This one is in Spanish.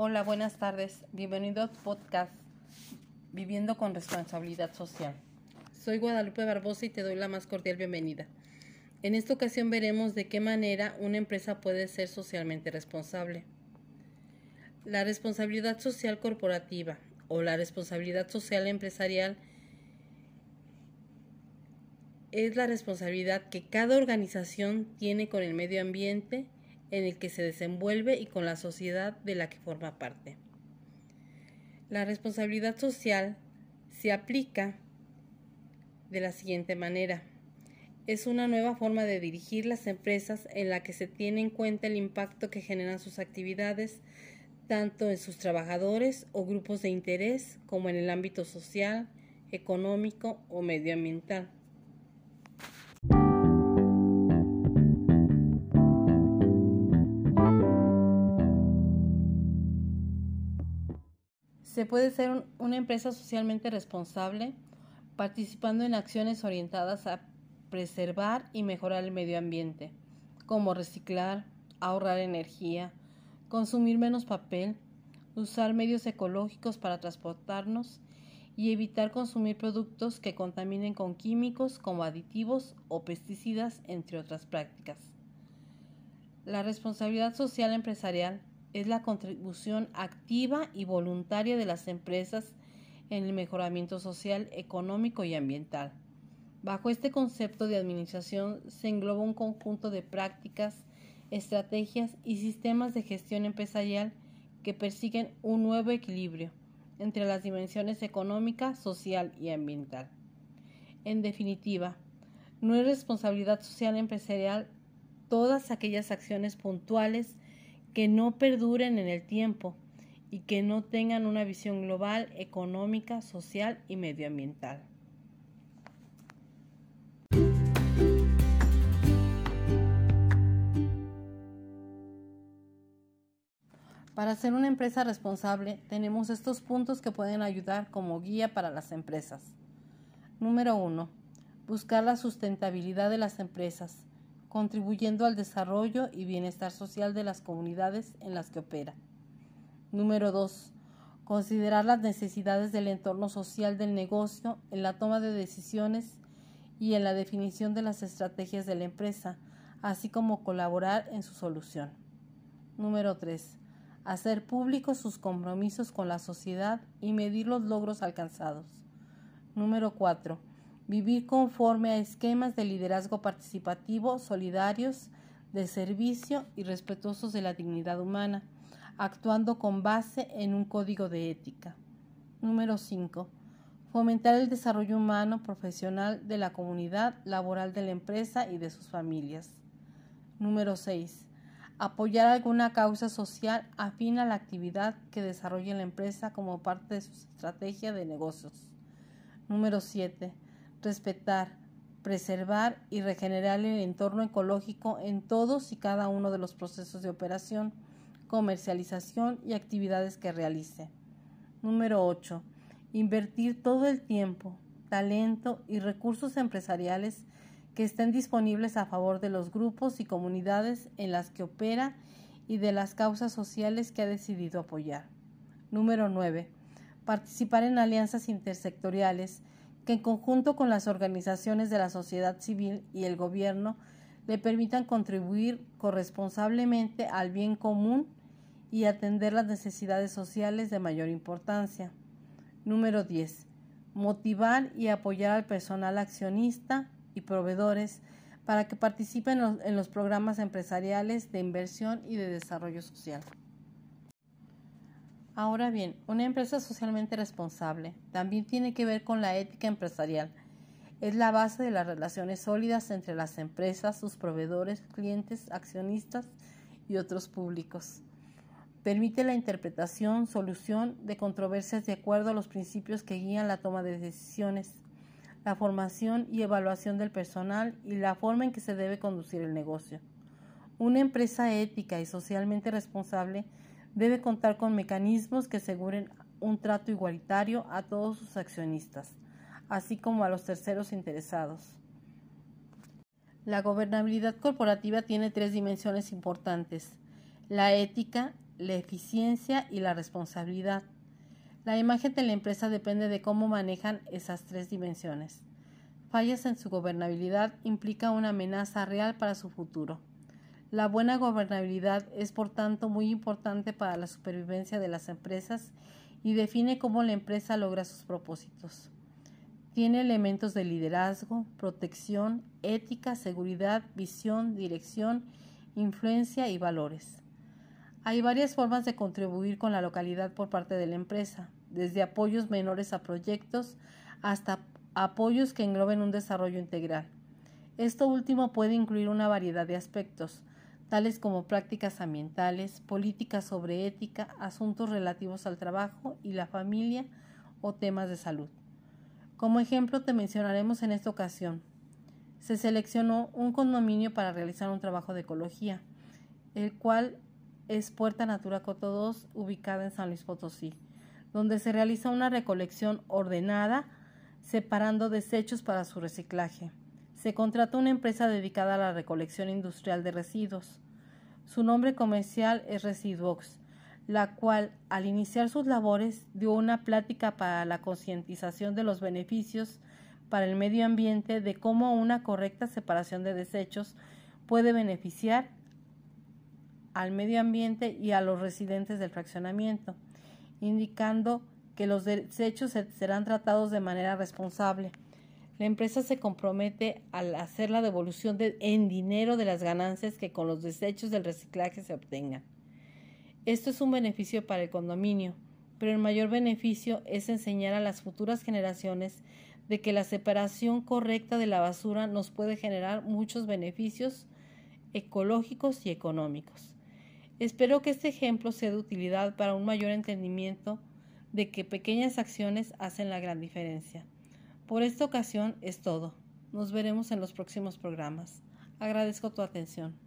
Hola, buenas tardes. Bienvenido a podcast Viviendo con Responsabilidad Social. Soy Guadalupe Barbosa y te doy la más cordial bienvenida. En esta ocasión veremos de qué manera una empresa puede ser socialmente responsable. La responsabilidad social corporativa o la responsabilidad social empresarial es la responsabilidad que cada organización tiene con el medio ambiente en el que se desenvuelve y con la sociedad de la que forma parte. La responsabilidad social se aplica de la siguiente manera. Es una nueva forma de dirigir las empresas en la que se tiene en cuenta el impacto que generan sus actividades tanto en sus trabajadores o grupos de interés como en el ámbito social, económico o medioambiental. Se puede ser una empresa socialmente responsable participando en acciones orientadas a preservar y mejorar el medio ambiente, como reciclar, ahorrar energía, consumir menos papel, usar medios ecológicos para transportarnos y evitar consumir productos que contaminen con químicos como aditivos o pesticidas, entre otras prácticas. La responsabilidad social empresarial es la contribución activa y voluntaria de las empresas en el mejoramiento social, económico y ambiental. Bajo este concepto de administración se engloba un conjunto de prácticas, estrategias y sistemas de gestión empresarial que persiguen un nuevo equilibrio entre las dimensiones económica, social y ambiental. En definitiva, no es responsabilidad social empresarial todas aquellas acciones puntuales que no perduren en el tiempo y que no tengan una visión global, económica, social y medioambiental. Para ser una empresa responsable tenemos estos puntos que pueden ayudar como guía para las empresas. Número 1. Buscar la sustentabilidad de las empresas contribuyendo al desarrollo y bienestar social de las comunidades en las que opera. Número 2. Considerar las necesidades del entorno social del negocio en la toma de decisiones y en la definición de las estrategias de la empresa, así como colaborar en su solución. Número 3. Hacer públicos sus compromisos con la sociedad y medir los logros alcanzados. Número 4 vivir conforme a esquemas de liderazgo participativo, solidarios, de servicio y respetuosos de la dignidad humana, actuando con base en un código de ética. Número 5. Fomentar el desarrollo humano profesional de la comunidad laboral de la empresa y de sus familias. Número 6. Apoyar alguna causa social afín a la actividad que desarrolle la empresa como parte de su estrategia de negocios. Número 7 respetar, preservar y regenerar el entorno ecológico en todos y cada uno de los procesos de operación, comercialización y actividades que realice. Número 8. Invertir todo el tiempo, talento y recursos empresariales que estén disponibles a favor de los grupos y comunidades en las que opera y de las causas sociales que ha decidido apoyar. Número 9. Participar en alianzas intersectoriales que en conjunto con las organizaciones de la sociedad civil y el gobierno le permitan contribuir corresponsablemente al bien común y atender las necesidades sociales de mayor importancia. Número 10. Motivar y apoyar al personal accionista y proveedores para que participen en los programas empresariales de inversión y de desarrollo social. Ahora bien, una empresa socialmente responsable también tiene que ver con la ética empresarial. Es la base de las relaciones sólidas entre las empresas, sus proveedores, clientes, accionistas y otros públicos. Permite la interpretación, solución de controversias de acuerdo a los principios que guían la toma de decisiones, la formación y evaluación del personal y la forma en que se debe conducir el negocio. Una empresa ética y socialmente responsable debe contar con mecanismos que aseguren un trato igualitario a todos sus accionistas, así como a los terceros interesados. La gobernabilidad corporativa tiene tres dimensiones importantes. La ética la eficiencia y la responsabilidad. La imagen de la empresa depende de cómo manejan esas tres dimensiones. Fallas en su gobernabilidad implica una amenaza real para su futuro. La buena gobernabilidad es por tanto muy importante para la supervivencia de las empresas y define cómo la empresa logra sus propósitos. Tiene elementos de liderazgo, protección, ética, seguridad, visión, dirección, influencia y valores. Hay varias formas de contribuir con la localidad por parte de la empresa, desde apoyos menores a proyectos hasta apoyos que engloben un desarrollo integral. Esto último puede incluir una variedad de aspectos, tales como prácticas ambientales, políticas sobre ética, asuntos relativos al trabajo y la familia o temas de salud. Como ejemplo te mencionaremos en esta ocasión. Se seleccionó un condominio para realizar un trabajo de ecología, el cual es Puerta Natura Coto 2, ubicada en San Luis Potosí, donde se realiza una recolección ordenada, separando desechos para su reciclaje. Se contrata una empresa dedicada a la recolección industrial de residuos. Su nombre comercial es Residuox, la cual, al iniciar sus labores, dio una plática para la concientización de los beneficios para el medio ambiente de cómo una correcta separación de desechos puede beneficiar al medio ambiente y a los residentes del fraccionamiento, indicando que los desechos serán tratados de manera responsable. La empresa se compromete al hacer la devolución en dinero de las ganancias que con los desechos del reciclaje se obtengan. Esto es un beneficio para el condominio, pero el mayor beneficio es enseñar a las futuras generaciones de que la separación correcta de la basura nos puede generar muchos beneficios ecológicos y económicos. Espero que este ejemplo sea de utilidad para un mayor entendimiento de que pequeñas acciones hacen la gran diferencia. Por esta ocasión es todo. Nos veremos en los próximos programas. Agradezco tu atención.